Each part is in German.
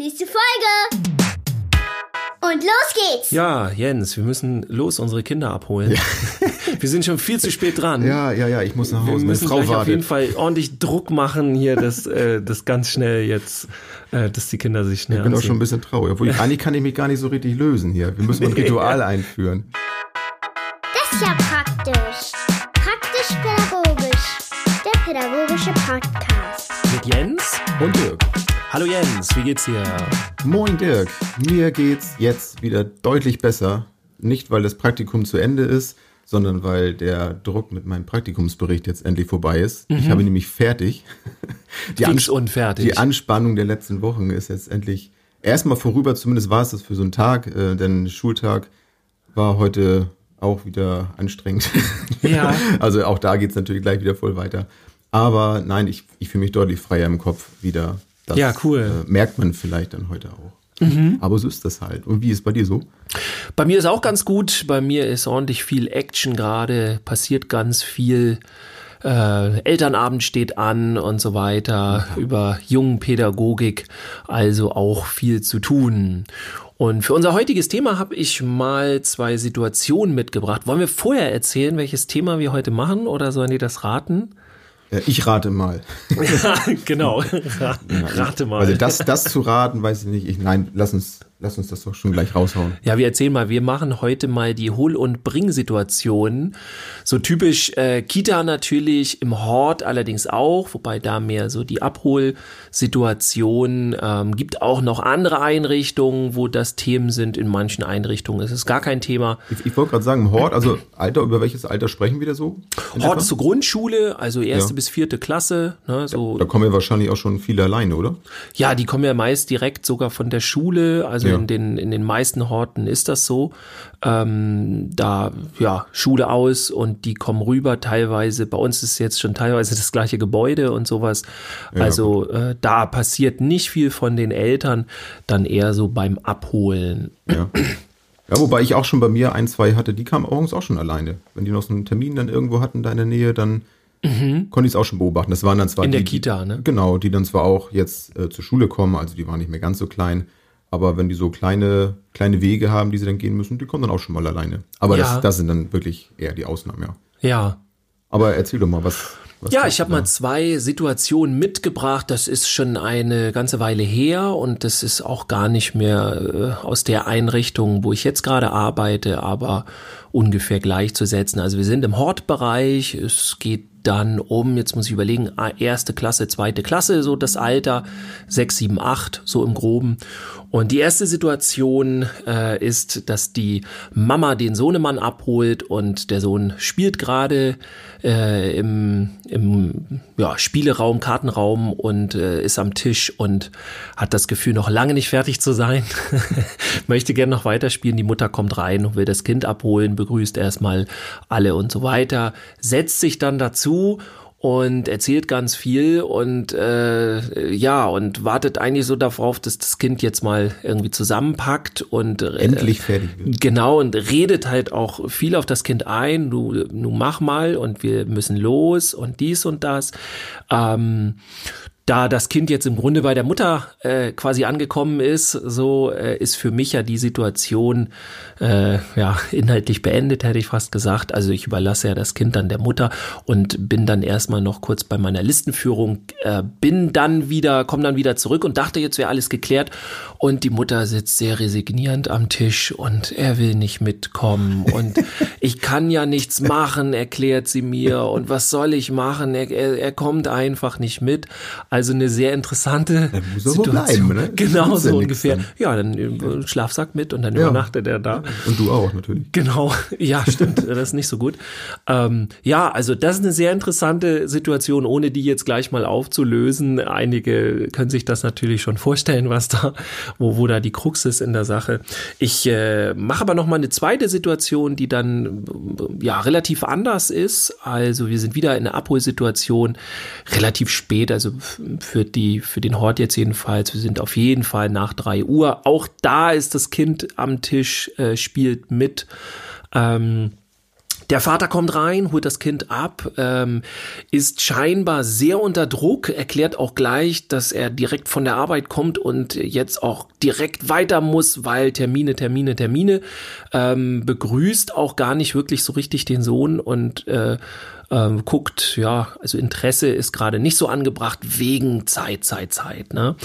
Nächste Folge. Und los geht's. Ja, Jens, wir müssen los unsere Kinder abholen. wir sind schon viel zu spät dran. Ja, ja, ja, ich muss nach Wir Hause. Meine müssen Frau gleich auf wartet. jeden Fall ordentlich Druck machen hier, dass äh, das ganz schnell jetzt, äh, dass die Kinder sich schnell Ich bin auch anziehen. schon ein bisschen traurig. Obwohl, ich, eigentlich kann ich mich gar nicht so richtig lösen hier. Wir müssen mal ein Ritual einführen. Das ist ja praktisch. Praktisch-pädagogisch. Der pädagogische Podcast. Mit Jens? Und Dirk. Hallo Jens, wie geht's dir? Moin Dirk. Mir geht's jetzt wieder deutlich besser. Nicht, weil das Praktikum zu Ende ist, sondern weil der Druck mit meinem Praktikumsbericht jetzt endlich vorbei ist. Ich habe nämlich fertig. Die, Ans- und fertig. die Anspannung der letzten Wochen ist jetzt endlich erstmal vorüber. Zumindest war es das für so einen Tag, äh, denn Schultag war heute auch wieder anstrengend. Ja. Also auch da geht's natürlich gleich wieder voll weiter. Aber nein, ich, ich fühle mich deutlich freier im Kopf wieder. Das, Ja, cool. Äh, merkt man vielleicht dann heute auch. Aber so ist das halt. Und wie ist bei dir so? Bei mir ist auch ganz gut. Bei mir ist ordentlich viel Action gerade, passiert ganz viel. Äh, Elternabend steht an und so weiter über Jungenpädagogik, also auch viel zu tun. Und für unser heutiges Thema habe ich mal zwei Situationen mitgebracht. Wollen wir vorher erzählen, welches Thema wir heute machen oder sollen die das raten? Äh, ich rate mal. Ja, genau. Rate mal. Also das, das zu raten, weiß ich nicht. Ich, nein, lass uns, lass uns das doch schon gleich raushauen. Ja, wir erzählen mal, wir machen heute mal die Hol- und Bring-Situation. So typisch äh, Kita natürlich, im Hort allerdings auch, wobei da mehr so die Abholsituation. Ähm, gibt auch noch andere Einrichtungen, wo das Themen sind. In manchen Einrichtungen ist es gar kein Thema. Ich, ich wollte gerade sagen, im Hort, also Alter, über welches Alter sprechen wir da so? Hort etwa? zur Grundschule, also erste Ja. bis vierte Klasse. Ne, so Da kommen ja wahrscheinlich auch schon viele alleine, oder? Ja, die kommen ja meist direkt sogar von der Schule. Also Ja. in den in den meisten Horten ist das so. Ähm, da ja Schule aus und die kommen rüber. Teilweise bei uns ist jetzt schon teilweise das gleiche Gebäude und sowas. also äh, da passiert nicht viel von den Eltern, dann eher so beim Abholen. Ja. Ja, wobei ich auch schon bei mir ein, zwei hatte, die kamen morgens auch schon alleine. Wenn die noch so einen Termin dann irgendwo hatten da in der Nähe, dann konnte ich es auch schon beobachten. Das waren dann zwar Mhm. In der die, Kita, ne? Genau, die dann zwar auch jetzt äh, zur Schule kommen, also die waren nicht mehr ganz so klein, aber wenn die so kleine, kleine Wege haben, die sie dann gehen müssen, die kommen dann auch schon mal alleine. Aber Ja. das, das sind dann wirklich eher die Ausnahmen, ja. Ja, Aber erzähl doch mal, was. was Ja, ich habe mal zwei Situationen mitgebracht. Das ist schon eine ganze Weile her und das ist auch gar nicht mehr äh, aus der Einrichtung, wo ich jetzt gerade arbeite, aber ungefähr gleichzusetzen. Also wir sind im Hortbereich. Es geht dann um, jetzt muss ich überlegen, ah, erste Klasse, zweite Klasse, so das Alter, sechs, sieben, acht, so im Groben. Und die erste Situation äh, ist, dass die Mama den Sohnemann abholt und der Sohn spielt gerade äh, im, im ja, Spieleraum, Kartenraum und äh, ist am Tisch und hat das Gefühl, noch lange nicht fertig zu sein. Möchte gerne noch weiterspielen. Die Mutter kommt rein und will das Kind abholen, begrüßt erstmal alle und so weiter, setzt sich dann dazu und erzählt ganz viel und äh, ja und wartet eigentlich so darauf, dass das Kind jetzt mal irgendwie zusammenpackt und äh, Endlich fertig wird. Genau, und redet halt auch viel auf das Kind ein, du, du mach mal und wir müssen los und dies und das. Ähm, da das Kind jetzt im Grunde bei der Mutter äh, quasi angekommen ist, so äh, ist für mich ja die Situation äh, ja inhaltlich beendet, hätte ich fast gesagt. Also ich überlasse ja das Kind dann der Mutter und bin dann erstmal noch kurz bei meiner Listenführung, äh, bin dann wieder, komme dann wieder zurück und dachte, jetzt wäre alles geklärt. Und die Mutter sitzt sehr resignierend am Tisch und er will nicht mitkommen und ich kann ja nichts machen, erklärt sie mir. Und was soll ich machen? Er, er, er kommt einfach nicht mit. Also eine sehr interessante er wohl bleiben, ne? Genau ja so ungefähr. dann. Ja, dann äh, Schlafsack mit und dann Ja. übernachtet er da. Und du auch, natürlich. Genau, ja, stimmt, das ist nicht so gut. Ähm, ja, also das ist eine sehr interessante Situation, ohne die jetzt gleich mal aufzulösen. Einige können sich das natürlich schon vorstellen, was da, wo, wo da die Krux ist in der Sache. Ich äh, mache aber noch mal eine zweite Situation, die dann äh, ja relativ anders ist. Also wir sind wieder in einer Abholsituation, relativ spät, also für die für den Hort jetzt jedenfalls. Wir sind auf jeden Fall nach drei Uhr. Auch da ist das Kind am Tisch, äh, spielt mit. Ähm, Der Vater kommt rein, holt das Kind ab, ähm, ist scheinbar sehr unter Druck, erklärt auch gleich, dass er direkt von der Arbeit kommt und jetzt auch direkt weiter muss, weil Termine, Termine, Termine, ähm, begrüßt auch gar nicht wirklich so richtig den Sohn und äh, ähm, guckt, ja, also Interesse ist gerade nicht so angebracht wegen Zeit, Zeit, Zeit. Ne?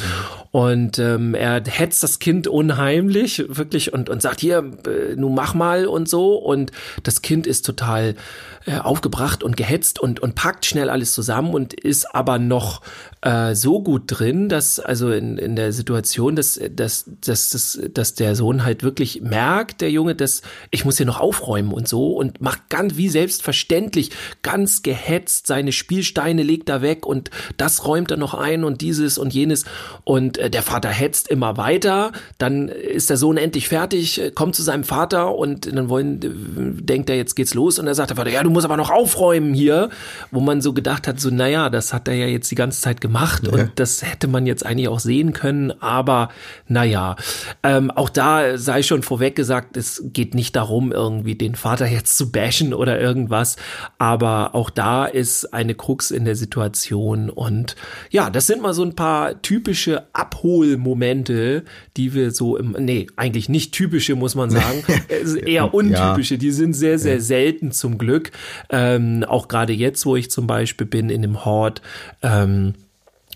Und ähm, er hetzt das Kind unheimlich, wirklich, und, und sagt, hier, äh, nun mach mal und so. Und das Kind ist total äh, aufgebracht und gehetzt und, und packt schnell alles zusammen und ist aber noch äh, so gut drin, dass also in, in der Situation, dass, dass, dass, dass, dass der Sohn halt wirklich merkt, der Junge, dass ich muss hier noch aufräumen und so und macht ganz wie selbstverständlich, ganz gehetzt seine Spielsteine legt er weg und das räumt er noch ein und dieses und jenes. Und äh, der Vater hetzt immer weiter, dann ist der Sohn endlich fertig, kommt zu seinem Vater und dann wollen, denkt er, jetzt geht's los. Und er sagt der Vater, ja, du muss aber noch aufräumen hier, wo man so gedacht hat, so, naja, das hat er ja jetzt die ganze Zeit gemacht ja. und das hätte man jetzt eigentlich auch sehen können, aber naja, ähm, auch da sei schon vorweg gesagt, es geht nicht darum, irgendwie den Vater jetzt zu bashen oder irgendwas, aber auch da ist eine Krux in der Situation. Und ja, das sind mal so ein paar typische Abholmomente, die wir so im, nee, eigentlich nicht typische, muss man sagen, eher untypische, die sind sehr, sehr selten zum Glück. Ähm, auch gerade jetzt, wo ich zum Beispiel bin in dem Hort, ähm,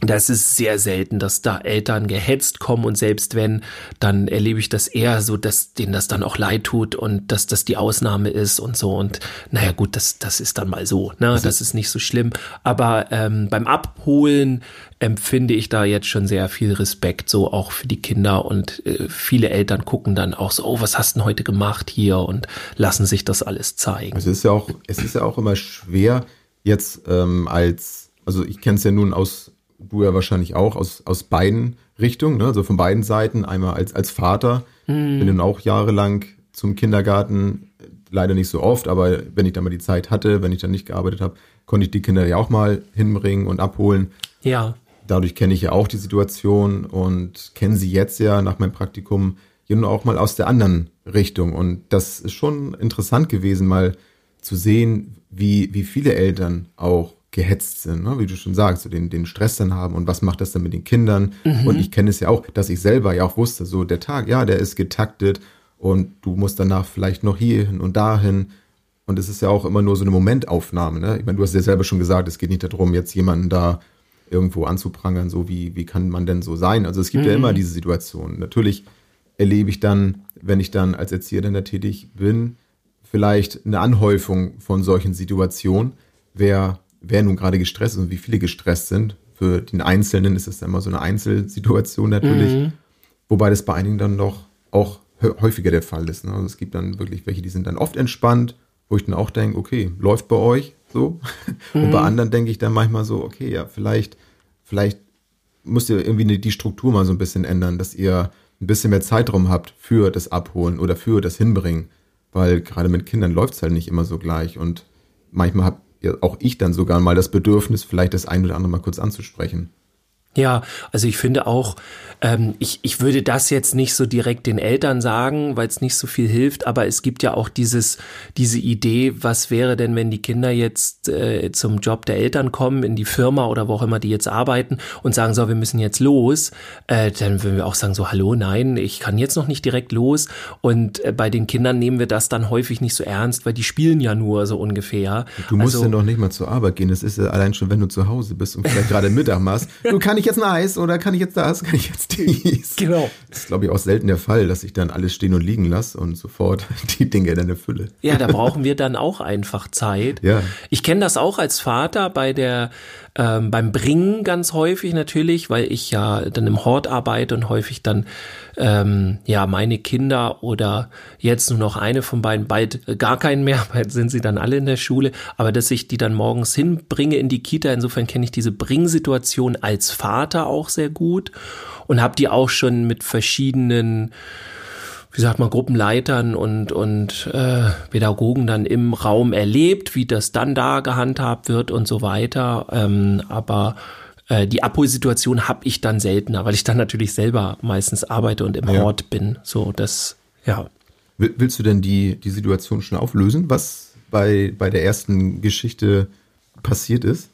das ist sehr selten, dass da Eltern gehetzt kommen und selbst wenn, dann erlebe ich das eher so, dass denen das dann auch leid tut und dass das die Ausnahme ist und so und naja gut, das, das ist dann mal so, ne? Das, das ist nicht so schlimm. Aber ähm, beim Abholen empfinde ich da jetzt schon sehr viel Respekt, so auch für die Kinder und äh, viele Eltern gucken dann auch so, oh, was hast du denn heute gemacht hier und lassen sich das alles zeigen. Es ist ja auch, es ist ja auch immer schwer jetzt ähm, als, also ich kenne es ja nun aus du ja wahrscheinlich auch, aus, aus beiden Richtungen, ne? also von beiden Seiten. Einmal als, als Vater, mhm. bin dann auch jahrelang zum Kindergarten, leider nicht so oft, aber wenn ich dann mal die Zeit hatte, wenn ich dann nicht gearbeitet habe, konnte ich die Kinder ja auch mal hinbringen und abholen. Ja. Dadurch kenne ich ja auch die Situation und kenne sie jetzt ja nach meinem Praktikum ja nun auch mal aus der anderen Richtung. Und das ist schon interessant gewesen, mal zu sehen, wie, wie viele Eltern auch gehetzt sind, ne? wie du schon sagst, so den, den Stress dann haben und was macht das dann mit den Kindern. Mhm. Und ich kenne es ja auch, dass ich selber ja auch wusste, so der Tag, ja, der ist getaktet und du musst danach vielleicht noch hierhin und dahin. Und es ist ja auch immer nur so eine Momentaufnahme. Ne? Ich meine, du hast ja selber schon gesagt, es geht nicht darum, jetzt jemanden da irgendwo anzuprangern, so wie, wie kann man denn so sein? Also es gibt mhm. ja immer diese Situation. Natürlich erlebe ich dann, wenn ich dann als Erzieher dann da tätig bin, vielleicht eine Anhäufung von solchen Situationen. Wer wer nun gerade gestresst ist und wie viele gestresst sind. Für den Einzelnen ist es immer so eine Einzelsituation natürlich. Mhm. Wobei das bei einigen dann doch auch häufiger der Fall ist. Ne? Also es gibt dann wirklich welche, die sind dann oft entspannt, wo ich dann auch denke, okay, läuft bei euch so. Mhm. Und bei mhm. anderen denke ich dann manchmal so, okay, ja, vielleicht, vielleicht müsst ihr irgendwie die Struktur mal so ein bisschen ändern, dass ihr ein bisschen mehr Zeitraum habt für das Abholen oder für das Hinbringen. Weil gerade mit Kindern läuft es halt nicht immer so gleich. Und manchmal habt auch ich dann sogar mal das Bedürfnis, vielleicht das ein oder andere mal kurz anzusprechen. Ja, also ich finde auch, ähm, ich, ich würde das jetzt nicht so direkt den Eltern sagen, weil es nicht so viel hilft, aber es gibt ja auch dieses, diese Idee, was wäre denn, wenn die Kinder jetzt äh, zum Job der Eltern kommen, in die Firma oder wo auch immer die jetzt arbeiten und sagen, so, wir müssen jetzt los, äh, dann würden wir auch sagen, so, hallo, nein, ich kann jetzt noch nicht direkt los. Und äh, bei den Kindern nehmen wir das dann häufig nicht so ernst, weil die spielen ja nur so ungefähr. Du musst also, ja noch nicht mal zur Arbeit gehen, das ist ja allein schon, wenn du zu Hause bist und vielleicht gerade Mittag machst. Du kann ich jetzt ein Eis oder kann ich jetzt das, kann ich jetzt dies? Genau. Das ist, glaube ich, auch selten der Fall, dass ich dann alles stehen und liegen lasse und sofort die Dinge in eine Fülle. Ja, da brauchen wir dann auch einfach Zeit. Ja. Ich kenne das auch als Vater bei der ähm, beim Bringen ganz häufig natürlich, weil ich ja dann im Hort arbeite und häufig dann ähm, ja meine Kinder oder jetzt nur noch eine von beiden, bald gar keinen mehr, bald sind sie dann alle in der Schule, aber dass ich die dann morgens hinbringe in die Kita, insofern kenne ich diese Bringsituation als Vater auch sehr gut und habe die auch schon mit verschiedenen wie sagt man, Gruppenleitern und, und äh, Pädagogen dann im Raum erlebt, wie das dann da gehandhabt wird und so weiter. Ähm, aber äh, die Abholsituation habe ich dann seltener, weil ich dann natürlich selber meistens arbeite und im ja. Hort bin. So, das, ja. Willst du denn die, die Situation schon auflösen, was, bei, bei der ersten Geschichte passiert ist?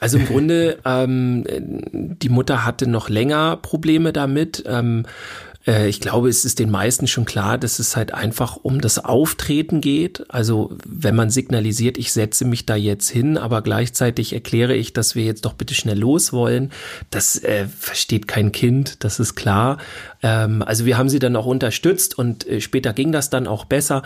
Also im Grunde, ähm, die Mutter hatte noch länger Probleme damit. Ähm, äh, ich glaube, es ist den meisten schon klar, dass es halt einfach um das Auftreten geht. Also wenn man signalisiert, ich setze mich da jetzt hin, aber gleichzeitig erkläre ich, dass wir jetzt doch bitte schnell los wollen, das äh, versteht kein Kind, das ist klar. Ähm, also wir haben sie dann auch unterstützt und äh, später ging das dann auch besser.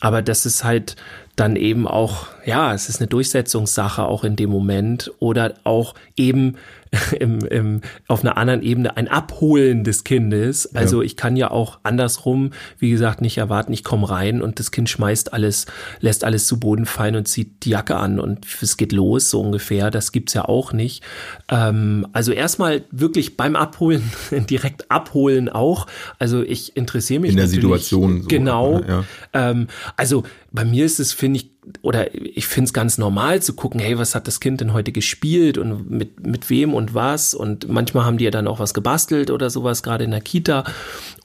Aber das ist halt dann eben auch, ja, es ist eine Durchsetzungssache auch in dem Moment oder auch eben im, im, auf einer anderen Ebene ein Abholen des Kindes. Also ja. ich kann ja auch andersrum, wie gesagt, nicht erwarten, ich komme rein und das Kind schmeißt alles, lässt alles zu Boden fallen und zieht die Jacke an und es geht los, so ungefähr. Das gibt's ja auch nicht. Ähm, also erstmal wirklich beim Abholen, direkt abholen auch. Also ich interessiere mich. In der Situation. So, genau. Ja. Ähm, also bei mir ist es, finde ich, oder ich finde es ganz normal zu gucken, hey, was hat das Kind denn heute gespielt und mit, mit wem und was. Und manchmal haben die ja dann auch was gebastelt oder sowas, gerade in der Kita.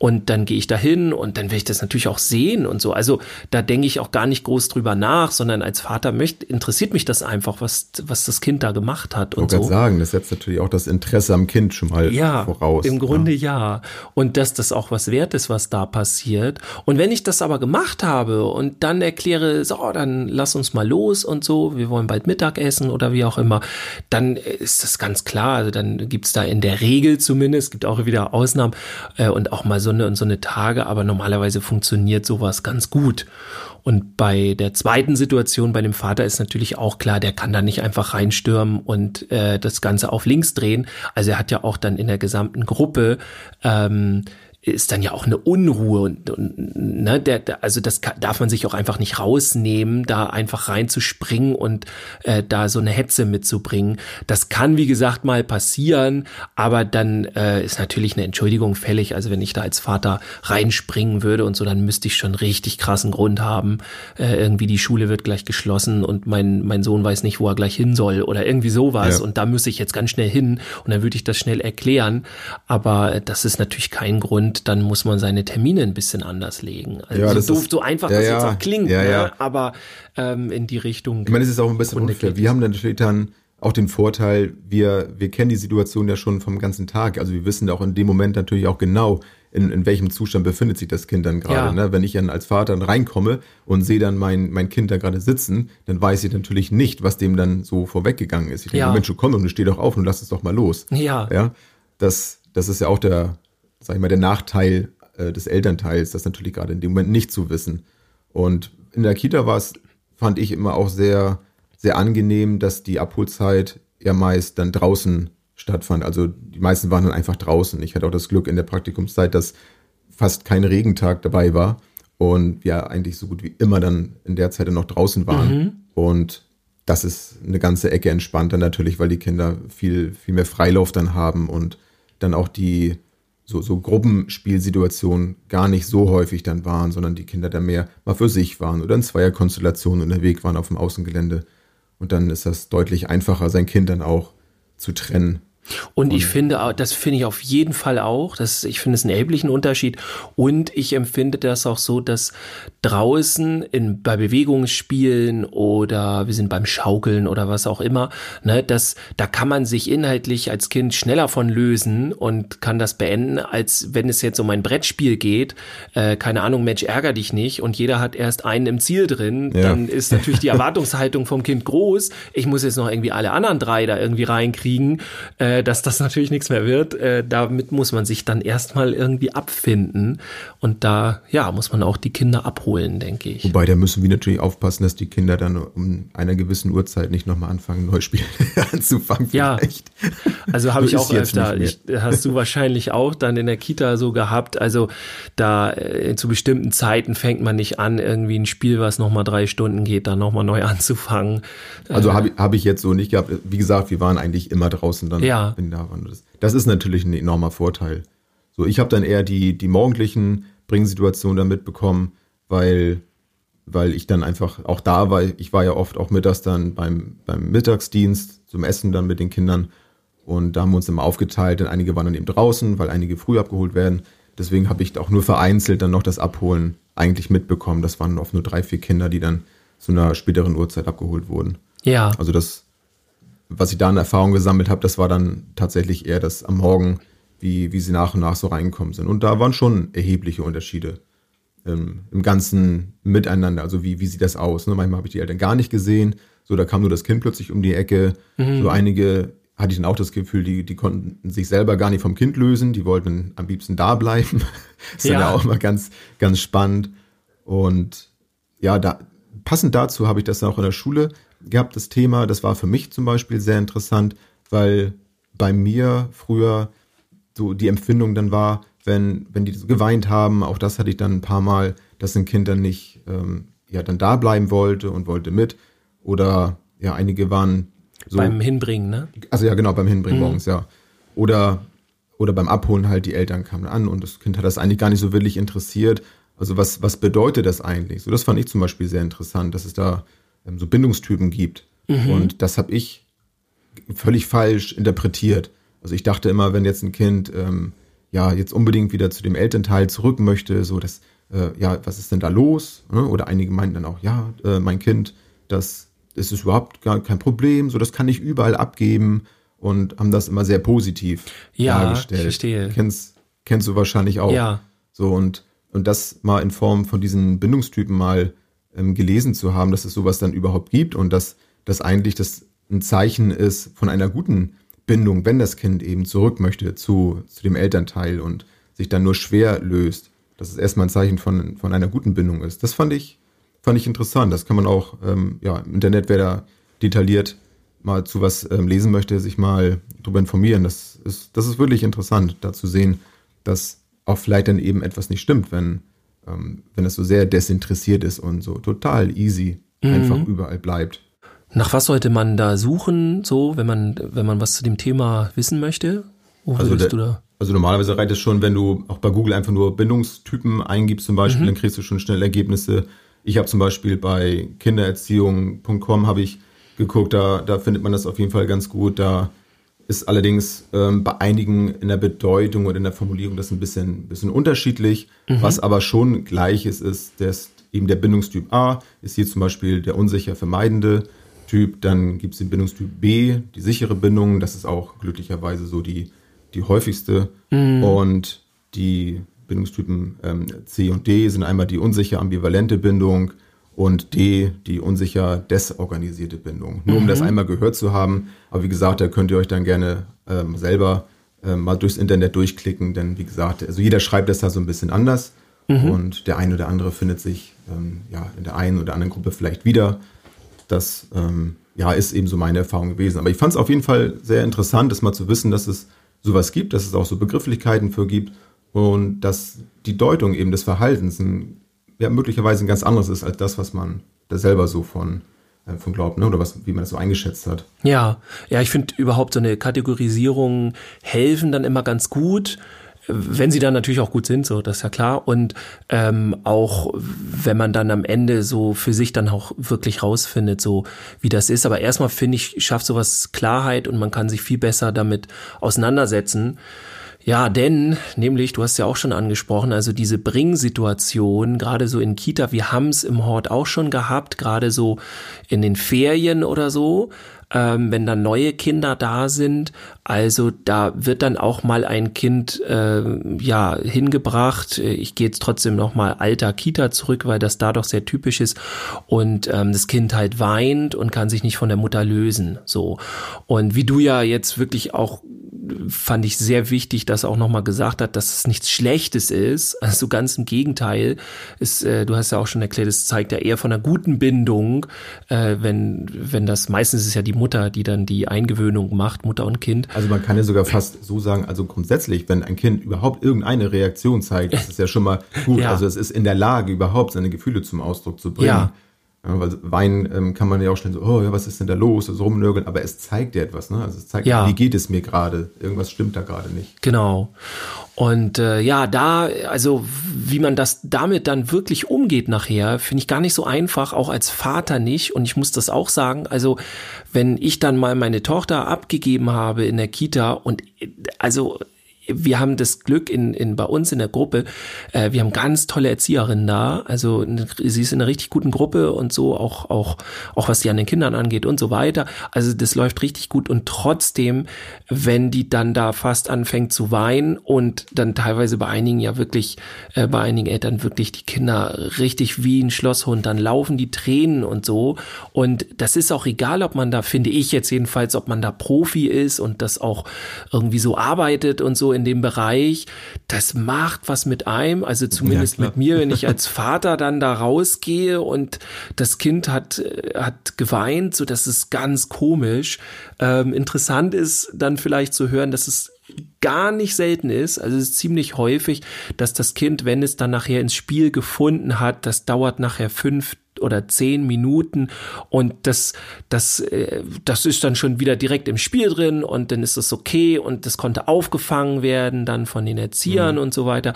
Und dann gehe ich da hin und dann will ich das natürlich auch sehen und so. Also da denke ich auch gar nicht groß drüber nach, sondern als Vater möchte, interessiert mich das einfach, was, was das Kind da gemacht hat. Und ich so. sagen, das setzt natürlich auch das Interesse am Kind schon mal ja, voraus. Im Grunde ja. ja. Und dass das auch was wert ist, was da passiert. Und wenn ich das aber gemacht habe und dann erkläre, so, dann lass uns mal los und so, wir wollen bald Mittag essen oder wie auch immer, dann ist das ganz klar. Also dann gibt's da in der Regel zumindest, gibt auch wieder Ausnahmen äh, und auch mal so eine und so eine Tage, aber normalerweise funktioniert sowas ganz gut. Und bei der zweiten Situation bei dem Vater ist natürlich auch klar, der kann da nicht einfach reinstürmen und äh, das Ganze auf links drehen. Also er hat ja auch dann in der gesamten Gruppe ähm, ist dann ja auch eine Unruhe und, und ne, der, der, also das kann, darf man sich auch einfach nicht rausnehmen, da einfach reinzuspringen und äh, da so eine Hetze mitzubringen. Das kann wie gesagt mal passieren, aber dann äh, ist natürlich eine Entschuldigung fällig. Also wenn ich da als Vater reinspringen würde und so, dann müsste ich schon richtig krassen Grund haben. Äh, irgendwie die Schule wird gleich geschlossen und mein mein Sohn weiß nicht, wo er gleich hin soll oder irgendwie sowas ja. und da müsste ich jetzt ganz schnell hin und dann würde ich das schnell erklären. Aber das ist natürlich kein Grund und dann muss man seine Termine ein bisschen anders legen. Also ja, so doof, ist, so einfach ja, das jetzt auch klingt, ja, ja. Ne? aber ähm, in die Richtung. Ich meine, es ist auch ein bisschen unfair. Wir haben dann natürlich dann auch den Vorteil, wir, wir kennen die Situation ja schon vom ganzen Tag. Also wir wissen auch in dem Moment natürlich auch genau, in, in welchem Zustand befindet sich das Kind dann gerade. Ja. Ne? Wenn ich dann als Vater dann reinkomme und sehe dann mein, mein Kind da gerade sitzen, dann weiß ich natürlich nicht, was dem dann so vorweggegangen ist. Ich denke, ja. Mensch, du komm und steh doch auf und lass es doch mal los. Ja. Ja. Das, das ist ja auch der, sag ich mal, der Nachteil äh, des Elternteils, das natürlich gerade in dem Moment nicht zu wissen. Und in der Kita war es, fand ich immer auch sehr, sehr angenehm, dass die Abholzeit ja meist dann draußen stattfand. Also die meisten waren dann einfach draußen. Ich hatte auch das Glück in der Praktikumszeit, dass fast kein Regentag dabei war und wir eigentlich so gut wie immer dann in der Zeit dann noch draußen waren. Mhm. Und das ist eine ganze Ecke entspannter natürlich, weil die Kinder viel, viel mehr Freilauf dann haben und dann auch die, so, so Gruppenspielsituationen gar nicht so häufig dann waren, sondern die Kinder dann mehr mal für sich waren oder in Zweierkonstellationen unterwegs waren auf dem Außengelände. Und dann ist das deutlich einfacher, sein Kind dann auch zu trennen und ich finde, das finde ich auf jeden Fall auch, das, ich finde es einen erheblichen Unterschied. Und ich empfinde das auch so, dass draußen in, bei Bewegungsspielen oder wir sind beim Schaukeln oder was auch immer, ne, das, da kann man sich inhaltlich als Kind schneller von lösen und kann das beenden, als wenn es jetzt um ein Brettspiel geht. Äh, keine Ahnung, Mensch, ärger dich nicht und jeder hat erst einen im Ziel drin. Ja. Dann ist natürlich die Erwartungshaltung vom Kind groß. Ich muss jetzt noch irgendwie alle anderen drei da irgendwie reinkriegen. Äh, äh, dass das natürlich nichts mehr wird. Äh, damit muss man sich dann erstmal irgendwie abfinden. Und da, ja, muss man auch die Kinder abholen, denke ich. Wobei, da müssen wir natürlich aufpassen, dass die Kinder dann um einer gewissen Uhrzeit nicht nochmal anfangen, neues Spiel anzufangen. Vielleicht. Ja, also habe ich auch öfter, hast du wahrscheinlich auch dann in der Kita so gehabt. Also da äh, zu bestimmten Zeiten fängt man nicht an, irgendwie ein Spiel, was nochmal drei Stunden geht, dann nochmal neu anzufangen. Also äh, habe hab ich jetzt so nicht gehabt. Wie gesagt, wir waren eigentlich immer draußen dann. Ja, wenn da. Das, das ist natürlich ein enormer Vorteil. So, ich habe dann eher die, die morgendlichen Bringsituationen dann mitbekommen, weil, weil ich dann einfach auch da war. Ich war ja oft auch mittags dann beim, beim Mittagsdienst zum Essen dann mit den Kindern. Und da haben wir uns immer aufgeteilt, denn einige waren dann eben draußen, weil einige früh abgeholt werden. Deswegen habe ich auch nur vereinzelt dann noch das Abholen eigentlich mitbekommen. Das waren oft nur drei, vier Kinder, die dann zu einer späteren Uhrzeit abgeholt wurden. Ja. Also das, was ich da an Erfahrung gesammelt habe, das war dann tatsächlich eher das am Morgen, wie, wie sie nach und nach so reingekommen sind. Und da waren schon erhebliche Unterschiede ähm, im ganzen Miteinander. Also wie, wie sieht das aus? Ne? Manchmal habe ich die Eltern gar nicht gesehen. So, da kam nur das Kind plötzlich um die Ecke. Mhm. So einige hatte ich dann auch das Gefühl, die, die konnten sich selber gar nicht vom Kind lösen. Die wollten am liebsten da bleiben. das ist ja. ja auch immer ganz, ganz spannend. Und ja, da, passend dazu habe ich das auch in der Schule gehabt, das Thema. Das war für mich zum Beispiel sehr interessant, weil bei mir früher so die Empfindung dann war, wenn, wenn die so geweint haben, auch das hatte ich dann ein paar Mal, dass ein Kind dann nicht, ähm, ja, dann da bleiben wollte und wollte mit. Oder ja, einige waren so. Beim Hinbringen, ne? Also ja, genau, beim Hinbringen mhm. morgens, ja. Oder, oder beim Abholen halt, die Eltern kamen an und das Kind hat das eigentlich gar nicht so wirklich interessiert. Also was, was bedeutet das eigentlich? So, das fand ich zum Beispiel sehr interessant, dass es da so Bindungstypen gibt. Mhm. Und das habe ich völlig falsch interpretiert. Also ich dachte immer, wenn jetzt ein Kind ähm, ja jetzt unbedingt wieder zu dem Elternteil zurück möchte, so dass äh, ja, was ist denn da los? Ne? Oder einige meinten dann auch, ja, äh, mein Kind, das, das ist überhaupt gar kein Problem, so das kann ich überall abgeben und haben das immer sehr positiv ja, dargestellt. Ich verstehe. Kennst, kennst du wahrscheinlich auch. Ja. So und, und das mal in Form von diesen Bindungstypen mal ähm, gelesen zu haben, dass es sowas dann überhaupt gibt und dass das eigentlich das ein Zeichen ist von einer guten Bindung, wenn das Kind eben zurück möchte zu, zu dem Elternteil und sich dann nur schwer löst, dass es erstmal ein Zeichen von, von einer guten Bindung ist. Das fand ich, fand ich interessant. Das kann man auch, ähm, ja, im Internet, wer da detailliert mal zu was ähm, lesen möchte, sich mal darüber informieren. Das ist, das ist wirklich interessant, da zu sehen, dass auch vielleicht dann eben etwas nicht stimmt, wenn, wenn es so sehr desinteressiert ist und so total easy mhm. einfach überall bleibt. Nach was sollte man da suchen, so, wenn man, wenn man was zu dem Thema wissen möchte? Wo also, der, du da? also normalerweise reicht es schon, wenn du auch bei Google einfach nur Bindungstypen eingibst zum Beispiel, mhm. dann kriegst du schon schnell Ergebnisse. Ich habe zum Beispiel bei kindererziehung.com habe ich geguckt, da, da findet man das auf jeden Fall ganz gut. Da ist allerdings ähm, bei einigen in der Bedeutung oder in der Formulierung das ein bisschen, bisschen unterschiedlich. Mhm. Was aber schon gleich ist, ist, dass eben der Bindungstyp A ist hier zum Beispiel der unsicher vermeidende Typ. Dann gibt es den Bindungstyp B, die sichere Bindung. Das ist auch glücklicherweise so die, die häufigste. Mhm. Und die Bindungstypen ähm, C und D sind einmal die unsicher ambivalente Bindung und D, die unsicher desorganisierte Bindung. Nur mhm. um das mhm. einmal gehört zu haben. Aber wie gesagt, da könnt ihr euch dann gerne ähm, selber ähm, mal durchs Internet durchklicken, denn wie gesagt, also jeder schreibt das da so ein bisschen anders. Mhm. Und der eine oder andere findet sich ähm, ja in der einen oder anderen Gruppe vielleicht wieder. Das ähm, ja, ist eben so meine Erfahrung gewesen. Aber ich fand es auf jeden Fall sehr interessant, das mal zu wissen, dass es sowas gibt, dass es auch so Begrifflichkeiten für gibt und dass die Deutung eben des Verhaltens ein, ja, möglicherweise ein ganz anderes ist als das, was man da selber so von äh, von glaubt, ne? oder was, wie man das so eingeschätzt hat. Ja, ja, ich finde überhaupt so eine Kategorisierung helfen dann immer ganz gut wenn sie dann natürlich auch gut sind, so das ist ja klar. Und ähm, auch wenn man dann am Ende so für sich dann auch wirklich rausfindet, so wie das ist. Aber erstmal finde ich, schafft sowas Klarheit und man kann sich viel besser damit auseinandersetzen. Ja, denn, nämlich, du hast ja auch schon angesprochen, also diese Bringsituation, gerade so in Kita, wir haben es im Hort auch schon gehabt, gerade so in den Ferien oder so, ähm, wenn dann neue Kinder da sind. Also da wird dann auch mal ein Kind äh, ja hingebracht. Ich gehe jetzt trotzdem noch mal alter Kita zurück, weil das da doch sehr typisch ist. Und ähm, das Kind halt weint und kann sich nicht von der Mutter lösen. So und wie du ja jetzt wirklich auch fand ich sehr wichtig, dass er auch nochmal gesagt hat, dass es nichts Schlechtes ist. Also ganz im Gegenteil. Ist, äh, du hast ja auch schon erklärt, es zeigt ja eher von einer guten Bindung, äh, wenn, wenn das, meistens ist es ja die Mutter, die dann die Eingewöhnung macht, Mutter und Kind. Also man kann ja sogar fast so sagen, also grundsätzlich, wenn ein Kind überhaupt irgendeine Reaktion zeigt, das ist ja schon mal gut. ja. Also es ist in der Lage, überhaupt seine Gefühle zum Ausdruck zu bringen. Ja. Ja, weil Wein ähm, kann man ja auch schnell so, oh ja, was ist denn da los? So rumnörgeln, aber es zeigt dir etwas, ne? Also es zeigt, ja. wie geht es mir gerade? Irgendwas stimmt da gerade nicht. Genau. Und äh, ja, da, also wie man das damit dann wirklich umgeht nachher, finde ich gar nicht so einfach, auch als Vater nicht. Und ich muss das auch sagen, also wenn ich dann mal meine Tochter abgegeben habe in der Kita und also wir haben das Glück in, in bei uns in der Gruppe, äh, wir haben ganz tolle Erzieherinnen da. Also sie ist in einer richtig guten Gruppe und so, auch, auch, auch was die an den Kindern angeht und so weiter. Also das läuft richtig gut und trotzdem, wenn die dann da fast anfängt zu weinen und dann teilweise bei einigen ja wirklich, äh, bei einigen Eltern wirklich die Kinder richtig wie ein Schlosshund, dann laufen die Tränen und so. Und das ist auch egal, ob man da, finde ich jetzt jedenfalls, ob man da Profi ist und das auch irgendwie so arbeitet und so in dem Bereich. Das macht was mit einem, also zumindest ja, mit mir, wenn ich als Vater dann da rausgehe und das Kind hat, hat geweint, so das ist ganz komisch. Ähm, interessant ist dann vielleicht zu hören, dass es gar nicht selten ist, also es ist ziemlich häufig, dass das Kind, wenn es dann nachher ins Spiel gefunden hat, das dauert nachher fünf oder zehn Minuten und das, das, äh, das ist dann schon wieder direkt im Spiel drin und dann ist es okay und das konnte aufgefangen werden dann von den Erziehern mhm. und so weiter.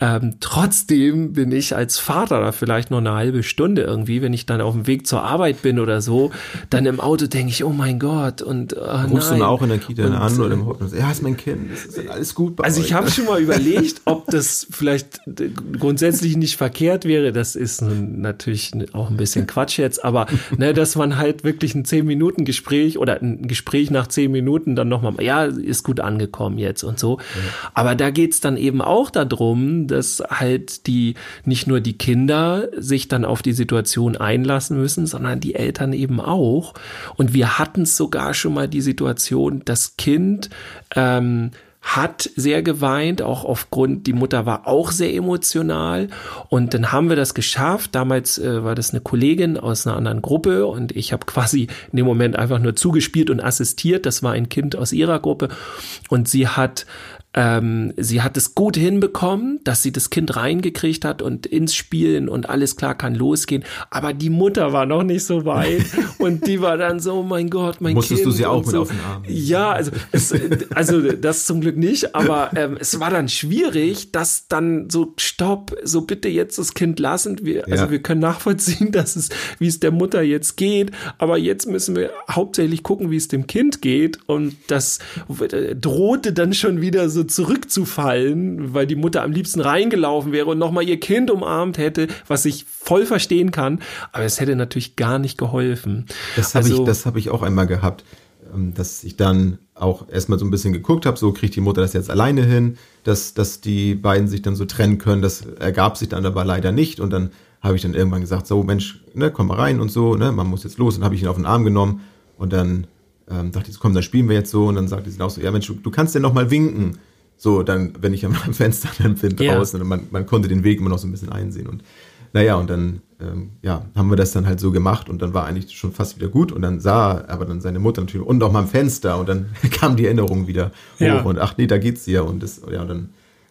Ähm, trotzdem bin ich als Vater da vielleicht noch eine halbe Stunde irgendwie, wenn ich dann auf dem Weg zur Arbeit bin oder so, dann im Auto denke ich, oh mein Gott und äh, Rufst nein. du auch in der Kita und, an oder im Hotel? Ja, ist mein Kind, ist alles gut bei Also euch. ich habe schon mal überlegt, ob das vielleicht grundsätzlich nicht verkehrt wäre. Das ist natürlich auch ein bisschen Quatsch jetzt, aber ne, dass man halt wirklich ein zehn Minuten Gespräch oder ein Gespräch nach zehn Minuten dann nochmal, ja, ist gut angekommen jetzt und so. Aber da geht's dann eben auch darum, dass halt die nicht nur die Kinder sich dann auf die Situation einlassen müssen, sondern die Eltern eben auch. Und wir hatten sogar schon mal die Situation, das Kind ähm, hat sehr geweint, auch aufgrund, die Mutter war auch sehr emotional. Und dann haben wir das geschafft. Damals äh, war das eine Kollegin aus einer anderen Gruppe und ich habe quasi in dem Moment einfach nur zugespielt und assistiert. Das war ein Kind aus ihrer Gruppe. Und sie hat ähm, sie hat es gut hinbekommen, dass sie das Kind reingekriegt hat und ins Spielen und alles klar kann losgehen. Aber die Mutter war noch nicht so weit und die war dann so, mein Gott, mein Musstest Kind. Musstest du sie auch mit so. auf den Arm? Ja, also, es, also das zum Glück nicht, aber ähm, es war dann schwierig, dass dann so, stopp, so bitte jetzt das Kind lassen. Wir, also ja. wir können nachvollziehen, dass es, wie es der Mutter jetzt geht, aber jetzt müssen wir hauptsächlich gucken, wie es dem Kind geht und das äh, drohte dann schon wieder so so zurückzufallen, weil die Mutter am liebsten reingelaufen wäre und nochmal ihr Kind umarmt hätte, was ich voll verstehen kann. Aber es hätte natürlich gar nicht geholfen. Das habe also, ich, das habe ich auch einmal gehabt, ähm, dass ich dann auch erstmal so ein bisschen geguckt habe, so kriegt die Mutter das jetzt alleine hin, dass, dass die beiden sich dann so trennen können. Das ergab sich dann aber leider nicht und dann habe ich dann irgendwann gesagt, so Mensch, ne, komm mal rein und so, ne, man muss jetzt los und habe ich ihn auf den Arm genommen und dann ähm, dachte ich, komm, dann spielen wir jetzt so und dann sagte sie auch so, ja Mensch, du, du kannst ja noch mal winken. So, dann, wenn ich am Fenster dann bin ja. draußen und man, man konnte den Weg immer noch so ein bisschen einsehen. Und naja, und dann ähm, ja, haben wir das dann halt so gemacht und dann war eigentlich schon fast wieder gut und dann sah aber dann seine Mutter natürlich und auch mal am Fenster und dann kam die Erinnerung wieder hoch ja. und ach nee, da geht's ja und das, ja, dann,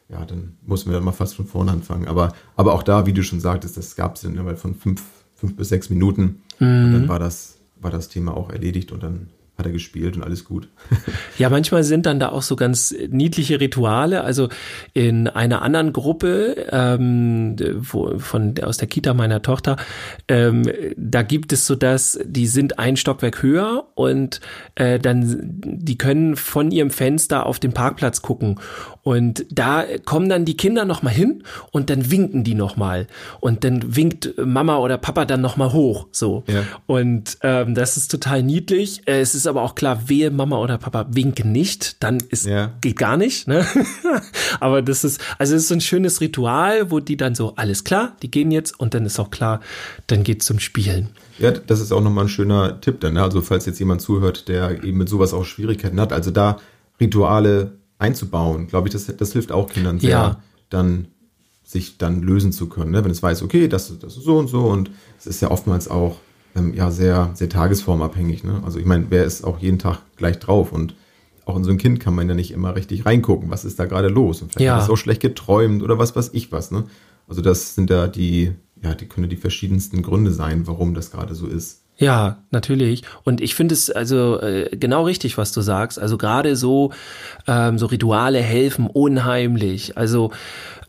ja, dann mussten wir dann mal fast von vorne anfangen. Aber, aber auch da, wie du schon sagtest, das gab es dann immer von fünf, fünf bis sechs Minuten mhm. und dann war das, war das Thema auch erledigt und dann hat er gespielt und alles gut. ja, manchmal sind dann da auch so ganz niedliche Rituale. Also in einer anderen Gruppe ähm, wo, von aus der Kita meiner Tochter, ähm, da gibt es so dass die sind ein Stockwerk höher und äh, dann die können von ihrem Fenster auf den Parkplatz gucken und da kommen dann die Kinder noch mal hin und dann winken die noch mal und dann winkt Mama oder Papa dann noch mal hoch so ja. und ähm, das ist total niedlich. Es ist aber auch klar, wehe Mama oder Papa winken nicht, dann ist ja. geht gar nicht. Ne? Aber das ist also es ist so ein schönes Ritual, wo die dann so alles klar, die gehen jetzt und dann ist auch klar, dann geht's zum Spielen. Ja, das ist auch nochmal ein schöner Tipp dann. Ne? Also falls jetzt jemand zuhört, der eben mit sowas auch Schwierigkeiten hat, also da Rituale einzubauen, glaube ich, das, das hilft auch Kindern sehr, ja. dann sich dann lösen zu können. Ne? Wenn es weiß, okay, das, das ist so und so und es ist ja oftmals auch ähm, ja sehr, sehr tagesformabhängig. Ne? Also ich meine, wer ist auch jeden Tag gleich drauf und auch in so ein Kind kann man ja nicht immer richtig reingucken, was ist da gerade los. Und vielleicht ja. hat es auch schlecht geträumt oder was weiß ich was. Ne? Also das sind ja die, ja, die können die verschiedensten Gründe sein, warum das gerade so ist. Ja, natürlich. Und ich finde es also äh, genau richtig, was du sagst. Also gerade so ähm, so Rituale helfen unheimlich. Also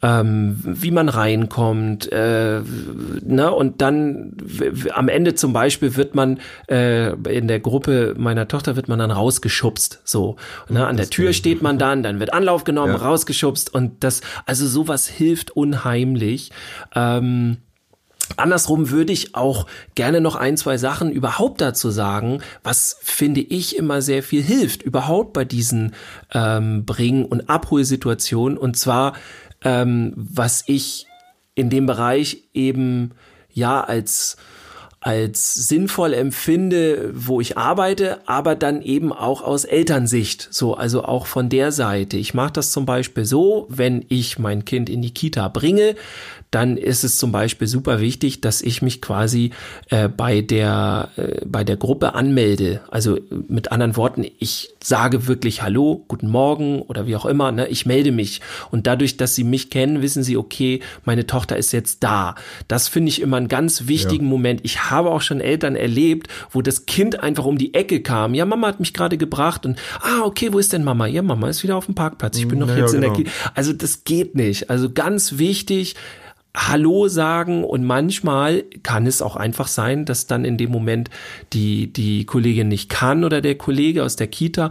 ähm, wie man reinkommt, äh, ne? Und dann am Ende zum Beispiel wird man äh, in der Gruppe meiner Tochter wird man dann rausgeschubst. So, ne? An der Tür steht man dann, dann wird Anlauf genommen, ja. rausgeschubst und das, also sowas hilft unheimlich. Ähm, Andersrum würde ich auch gerne noch ein, zwei Sachen überhaupt dazu sagen, was finde ich immer sehr viel hilft, überhaupt bei diesen ähm, Bring- und Abholsituationen. Und zwar ähm, was ich in dem Bereich eben ja als als sinnvoll empfinde, wo ich arbeite, aber dann eben auch aus Elternsicht, so also auch von der Seite. Ich mache das zum Beispiel so, wenn ich mein Kind in die Kita bringe, dann ist es zum Beispiel super wichtig, dass ich mich quasi äh, bei der äh, bei der Gruppe anmelde. Also mit anderen Worten, ich sage wirklich Hallo, guten Morgen oder wie auch immer. Ne? Ich melde mich und dadurch, dass sie mich kennen, wissen sie, okay, meine Tochter ist jetzt da. Das finde ich immer einen ganz wichtigen ja. Moment. Ich habe auch schon Eltern erlebt, wo das Kind einfach um die Ecke kam. Ja, Mama hat mich gerade gebracht und ah, okay, wo ist denn Mama? Ja, Mama ist wieder auf dem Parkplatz. Ich bin noch naja, jetzt in genau. der Kita. Also das geht nicht. Also ganz wichtig, Hallo sagen und manchmal kann es auch einfach sein, dass dann in dem Moment die, die Kollegin nicht kann oder der Kollege aus der Kita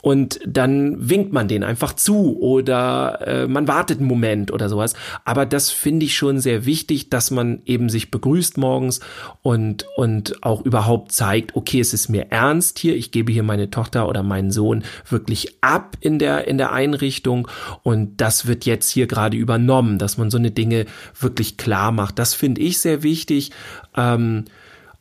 und dann winkt man den einfach zu oder äh, man wartet einen Moment oder sowas. Aber das finde ich schon sehr wichtig, dass man eben sich begrüßt morgens und, und auch überhaupt zeigt, okay, es ist mir ernst hier, ich gebe hier meine Tochter oder meinen Sohn wirklich ab in der, in der Einrichtung und das wird jetzt hier gerade übernommen, dass man so eine Dinge wirklich klar macht. Das finde ich sehr wichtig. Ähm,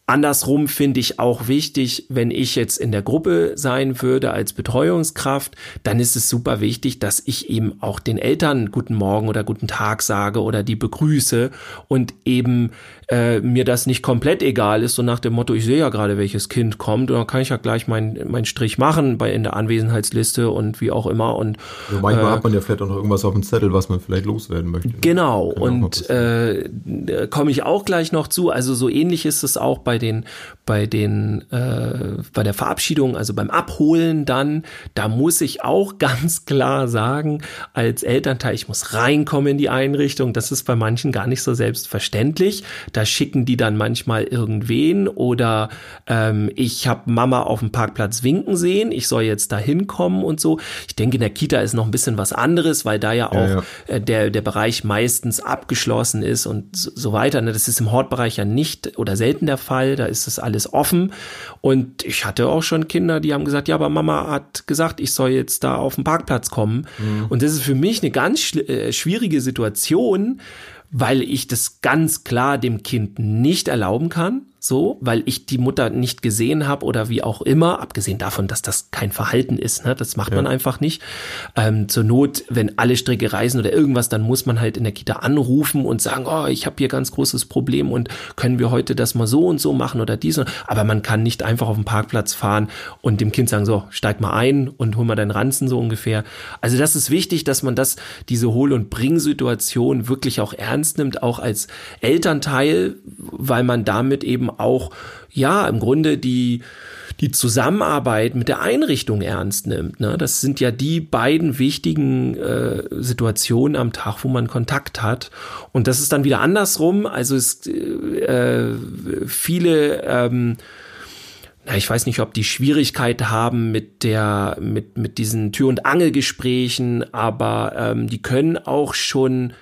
Andersrum finde ich auch wichtig, wenn ich jetzt in der Gruppe sein würde als Betreuungskraft, dann ist es super wichtig, dass ich eben auch den Eltern guten Morgen oder guten Tag sage oder die begrüße und eben äh, mir das nicht komplett egal ist, so nach dem Motto, ich sehe ja gerade, welches Kind kommt, und dann kann ich ja gleich meinen mein Strich machen bei in der Anwesenheitsliste und wie auch immer. Und also manchmal äh, hat man ja vielleicht auch noch irgendwas auf dem Zettel, was man vielleicht loswerden möchte. Genau, und äh, komme ich auch gleich noch zu. Also so ähnlich ist es auch bei den, bei den, äh, bei der Verabschiedung, also beim Abholen dann, da muss ich auch ganz klar sagen, als Elternteil, ich muss reinkommen in die Einrichtung. Das ist bei manchen gar nicht so selbstverständlich da schicken die dann manchmal irgendwen oder ähm, ich habe Mama auf dem Parkplatz winken sehen, ich soll jetzt da hinkommen und so. Ich denke, in der Kita ist noch ein bisschen was anderes, weil da ja auch ja, ja. Äh, der, der Bereich meistens abgeschlossen ist und so, so weiter. Ne? Das ist im Hortbereich ja nicht oder selten der Fall, da ist das alles offen. Und ich hatte auch schon Kinder, die haben gesagt, ja, aber Mama hat gesagt, ich soll jetzt da auf den Parkplatz kommen. Mhm. Und das ist für mich eine ganz äh, schwierige Situation, weil ich das ganz klar dem Kind nicht erlauben kann so, weil ich die Mutter nicht gesehen habe oder wie auch immer, abgesehen davon, dass das kein Verhalten ist, ne? das macht ja. man einfach nicht. Ähm, zur Not, wenn alle Stricke reisen oder irgendwas, dann muss man halt in der Kita anrufen und sagen, oh, ich habe hier ganz großes Problem und können wir heute das mal so und so machen oder dies. Aber man kann nicht einfach auf den Parkplatz fahren und dem Kind sagen, so, steig mal ein und hol mal deinen Ranzen so ungefähr. Also das ist wichtig, dass man das, diese Hol- und Bring-Situation wirklich auch ernst nimmt, auch als Elternteil, weil man damit eben auch, ja, im Grunde die, die Zusammenarbeit mit der Einrichtung ernst nimmt. Ne? Das sind ja die beiden wichtigen äh, Situationen am Tag, wo man Kontakt hat. Und das ist dann wieder andersrum. Also es äh, viele ähm, ich weiß nicht, ob die Schwierigkeit haben mit der, mit, mit diesen Tür- und Angelgesprächen, aber ähm, die können auch schon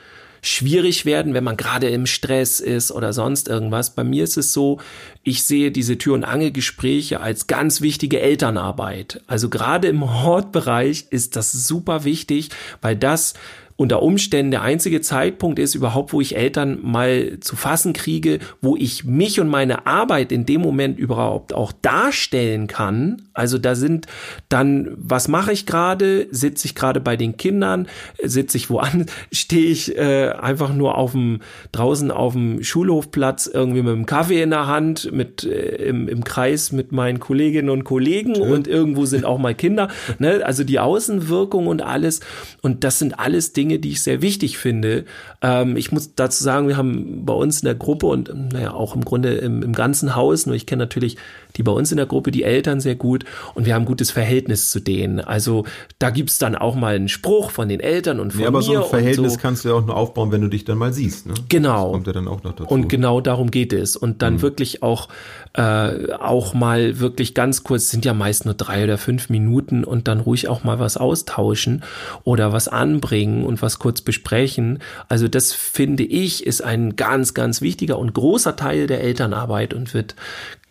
schwierig werden, wenn man gerade im Stress ist oder sonst irgendwas. Bei mir ist es so, ich sehe diese Tür- und Angelgespräche als ganz wichtige Elternarbeit. Also gerade im Hortbereich ist das super wichtig, weil das unter Umständen der einzige Zeitpunkt ist überhaupt, wo ich Eltern mal zu fassen kriege, wo ich mich und meine Arbeit in dem Moment überhaupt auch darstellen kann. Also da sind dann, was mache ich gerade? Sitze ich gerade bei den Kindern? Sitze ich woanders? Stehe ich äh, einfach nur auf dem draußen auf dem Schulhofplatz irgendwie mit dem Kaffee in der Hand, mit äh, im, im Kreis mit meinen Kolleginnen und Kollegen und irgendwo sind auch mal Kinder. Ne? Also die Außenwirkung und alles. Und das sind alles Dinge, Dinge, die ich sehr wichtig finde. Ähm, ich muss dazu sagen, wir haben bei uns in der Gruppe und naja, auch im Grunde im, im ganzen Haus, nur ich kenne natürlich die bei uns in der Gruppe, die Eltern sehr gut und wir haben ein gutes Verhältnis zu denen. Also da gibt's dann auch mal einen Spruch von den Eltern und von ja, aber mir. so ein Verhältnis so. kannst du ja auch nur aufbauen, wenn du dich dann mal siehst. Ne? Genau. Das kommt ja dann auch noch dazu. Und genau darum geht es. Und dann Mhm. wirklich auch, äh, auch mal wirklich ganz kurz, sind ja meist nur drei oder fünf Minuten und dann ruhig auch mal was austauschen oder was anbringen und was kurz besprechen. Also das finde ich ist ein ganz, ganz wichtiger und großer Teil der Elternarbeit und wird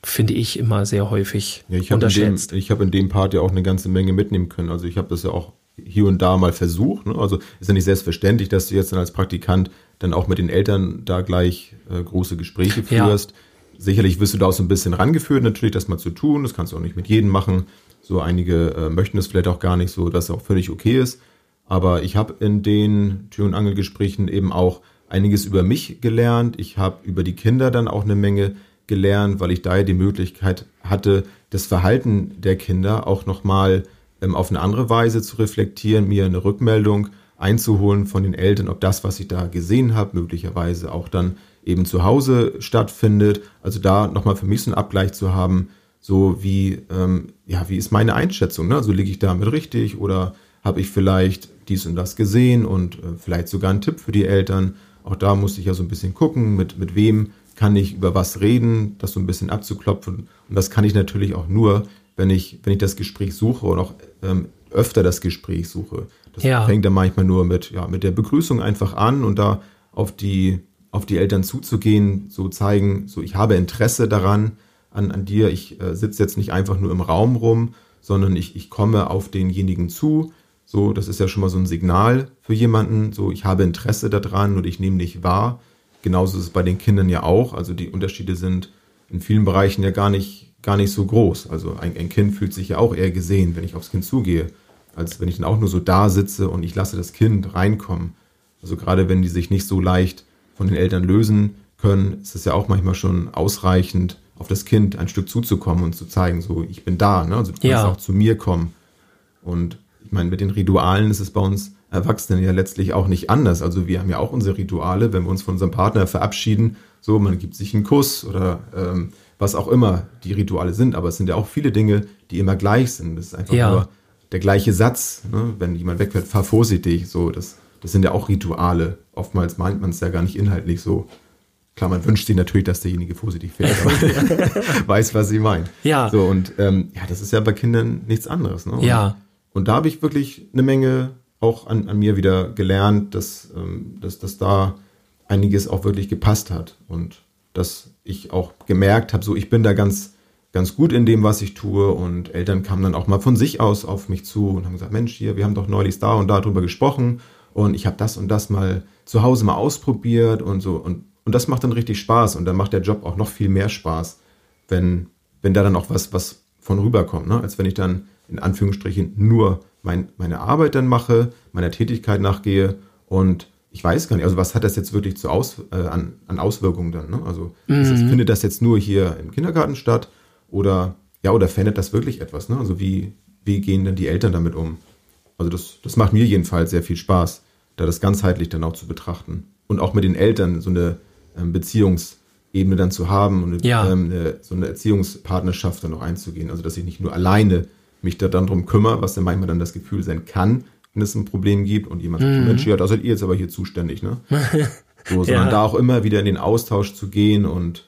finde ich immer sehr häufig Ja, ich habe in, dem, unterschätzt. ich hab in dem Part ja auch eine ganze Menge mitnehmen können. Also ich habe das ja auch hier und da mal versucht. Ne? Also ist ja nicht selbstverständlich, dass du jetzt dann als Praktikant dann auch mit den Eltern da gleich äh, große Gespräche Ja. führst. Sicherlich wirst du da auch so ein bisschen rangeführt, natürlich das mal zu tun. Das kannst du auch nicht mit jedem machen. So einige äh, möchten es vielleicht auch gar nicht so, dass auch völlig okay ist. Aber ich habe in den Tür- und Angelgesprächen eben auch einiges über mich gelernt. Ich habe über die Kinder dann auch eine Menge gelernt, weil ich da ja die Möglichkeit hatte, das Verhalten der Kinder auch nochmal ähm, auf eine andere Weise zu reflektieren, mir eine Rückmeldung einzuholen von den Eltern, ob das, was ich da gesehen habe, möglicherweise auch dann eben zu Hause stattfindet. Also da nochmal für mich so einen Abgleich zu haben, so wie, ähm, ja, wie ist meine Einschätzung? Ne? Also liege ich damit richtig oder habe ich vielleicht dies und das gesehen und äh, vielleicht sogar einen Tipp für die Eltern. Auch da musste ich ja so ein bisschen gucken, mit, mit wem kann ich über was reden, das so ein bisschen abzuklopfen. Und das kann ich natürlich auch nur, wenn ich, wenn ich das Gespräch suche und auch ähm, öfter das Gespräch suche. Das Ja. fängt dann manchmal nur mit, ja, mit der Begrüßung einfach an und da auf die, auf die Eltern zuzugehen, so zeigen, so ich habe Interesse daran, an, an dir. Ich äh, sitze jetzt nicht einfach nur im Raum rum, sondern ich, ich komme auf denjenigen zu. So, das ist ja schon mal so ein Signal für jemanden. So, ich habe Interesse daran und ich nehme dich wahr. Genauso ist es bei den Kindern ja auch. Also die Unterschiede sind in vielen Bereichen ja gar nicht, gar nicht so groß. Also ein, ein Kind fühlt sich ja auch eher gesehen, wenn ich aufs Kind zugehe, als wenn ich dann auch nur so da sitze und ich lasse das Kind reinkommen. Also gerade wenn die sich nicht so leicht von den Eltern lösen können, ist es ja auch manchmal schon ausreichend, auf das Kind ein Stück zuzukommen und zu zeigen, so ich bin da. Ne? Also du kannst Ja. auch zu mir kommen. Und ich meine, mit den Ritualen ist es bei uns Erwachsenen ja letztlich auch nicht anders. Also wir haben ja auch unsere Rituale, wenn wir uns von unserem Partner verabschieden, so man gibt sich einen Kuss oder ähm, was auch immer die Rituale sind. Aber es sind ja auch viele Dinge, die immer gleich sind. Das ist einfach Ja. nur der gleiche Satz. Ne? Wenn jemand wegfährt, fahr vorsichtig. So, das, das sind ja auch Rituale. Oftmals meint man es ja gar nicht inhaltlich so. Klar, man wünscht sich natürlich, dass derjenige vorsichtig fährt, aber weiß, was sie meint. Ja. So, und ähm, ja, das ist ja bei Kindern nichts anderes. Ne? Und, Ja. Und da habe ich wirklich eine Menge auch an, an mir wieder gelernt, dass, ähm, dass, dass da einiges auch wirklich gepasst hat. Und dass ich auch gemerkt habe, so ich bin da ganz, ganz gut in dem, was ich tue. Und Eltern kamen dann auch mal von sich aus auf mich zu und haben gesagt, Mensch, hier, wir haben doch neulich da und da drüber gesprochen. Und ich habe das und das mal zu Hause mal ausprobiert und so. Und, und das macht dann richtig Spaß. Und dann macht der Job auch noch viel mehr Spaß, wenn, wenn da dann auch was, was von rüberkommt, ne? als wenn ich dann in Anführungsstrichen nur mein, meine Arbeit dann mache, meiner Tätigkeit nachgehe und ich weiß gar nicht, also was hat das jetzt wirklich zu aus, äh, an, an Auswirkungen dann? Ne? Also ist das, findet das jetzt nur hier im Kindergarten statt oder ja, oder verändert das wirklich etwas? Ne? Also wie, wie gehen denn die Eltern damit um? Also das, das macht mir jedenfalls sehr viel Spaß, da das ganzheitlich dann auch zu betrachten. Und auch mit den Eltern so eine ähm, Beziehungsebene dann zu haben und Ja. ähm, eine, so eine Erziehungspartnerschaft dann noch einzugehen. Also dass ich nicht nur alleine mich da dann drum kümmere, was dann manchmal dann das Gefühl sein kann, wenn es ein Problem gibt und jemand sagt, Mensch, ja, da seid ihr jetzt aber hier zuständig, ne? So, sondern Ja. da auch immer wieder in den Austausch zu gehen und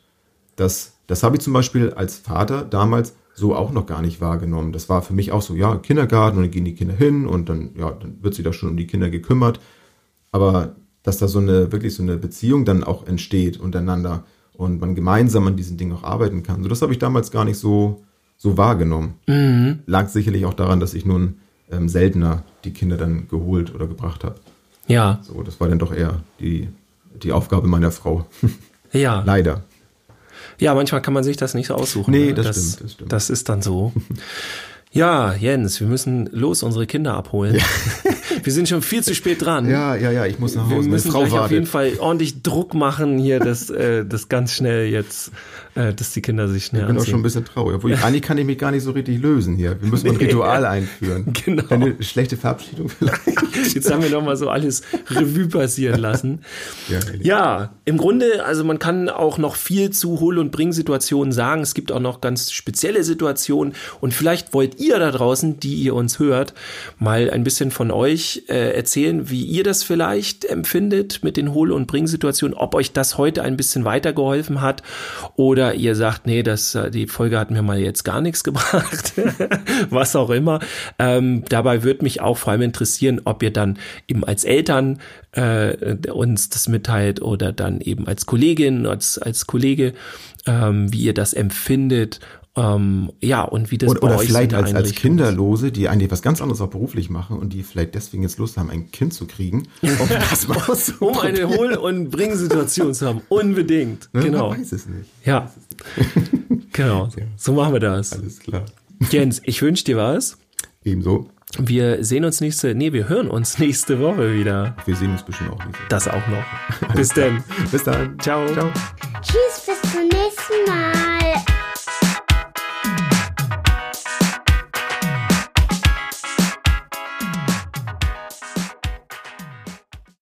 das, das habe ich zum Beispiel als Vater damals so auch noch gar nicht wahrgenommen. Das war für mich auch so, ja, Kindergarten und dann gehen die Kinder hin und dann, ja, dann wird sich da schon um die Kinder gekümmert. Aber dass da so eine, wirklich so eine Beziehung dann auch entsteht untereinander und man gemeinsam an diesen Dingen auch arbeiten kann. So, das habe ich damals gar nicht so, so wahrgenommen. Lag sicherlich auch daran, dass ich nun ähm, seltener die Kinder dann geholt oder gebracht habe. Ja, So, das war dann doch eher die, die Aufgabe meiner Frau. ja. Leider. Ja, manchmal kann man sich das nicht so aussuchen. Nee, ne? das das stimmt, das stimmt. Das ist dann so. Ja, Jens, wir müssen los unsere Kinder abholen. Wir sind schon viel zu spät dran. Ja, ja, ja, ich muss nach Wir Hause. Meine müssen Frau gleich auf jeden Fall ordentlich Druck machen hier, dass äh, das ganz schnell jetzt, äh, dass die Kinder sich schnell Ich bin auch anziehen. schon ein bisschen traurig. Obwohl, eigentlich kann ich mich gar nicht so richtig lösen hier. Wir müssen ein Ritual einführen. Genau. Eine schlechte Verabschiedung vielleicht. Jetzt haben wir noch mal so alles Revue passieren lassen. Ja. Ja, im Grunde, also man kann auch noch viel zu Hol- und Bring-Situationen sagen. Es gibt auch noch ganz spezielle Situationen. Und vielleicht wollt ihr da draußen, die ihr uns hört, mal ein bisschen von euch äh, erzählen, wie ihr das vielleicht empfindet mit den Hol- und Bring-Situationen, ob euch das heute ein bisschen weitergeholfen hat oder ihr sagt, nee, das, äh, die Folge hat mir mal jetzt gar nichts gebracht, was auch immer. Ähm, dabei würde mich auch vor allem interessieren, ob ihr dann eben als Eltern äh, uns das mitteilt oder dann eben als Kollegin, als, als Kollege, ähm, wie ihr das empfindet. Ähm, ja, und wie das Oder, bei oder euch vielleicht als, als. Kinderlose, die eigentlich was ganz anderes auch beruflich machen und die vielleicht deswegen jetzt Lust haben, ein Kind zu kriegen. Ob das mal Um eine Hol- und Bring-Situation zu haben. Unbedingt. Ne? Genau. Man weiß es nicht. Ja. Genau. So machen wir das. Alles klar. Jens, ich wünsche dir was. Ebenso. Wir sehen uns nächste, nee, wir hören uns nächste Woche wieder. Wir sehen uns bestimmt auch nicht. Das auch noch. Bis dann. Bis dann. Ciao. Ciao. Tschüss, bis zum nächsten Mal.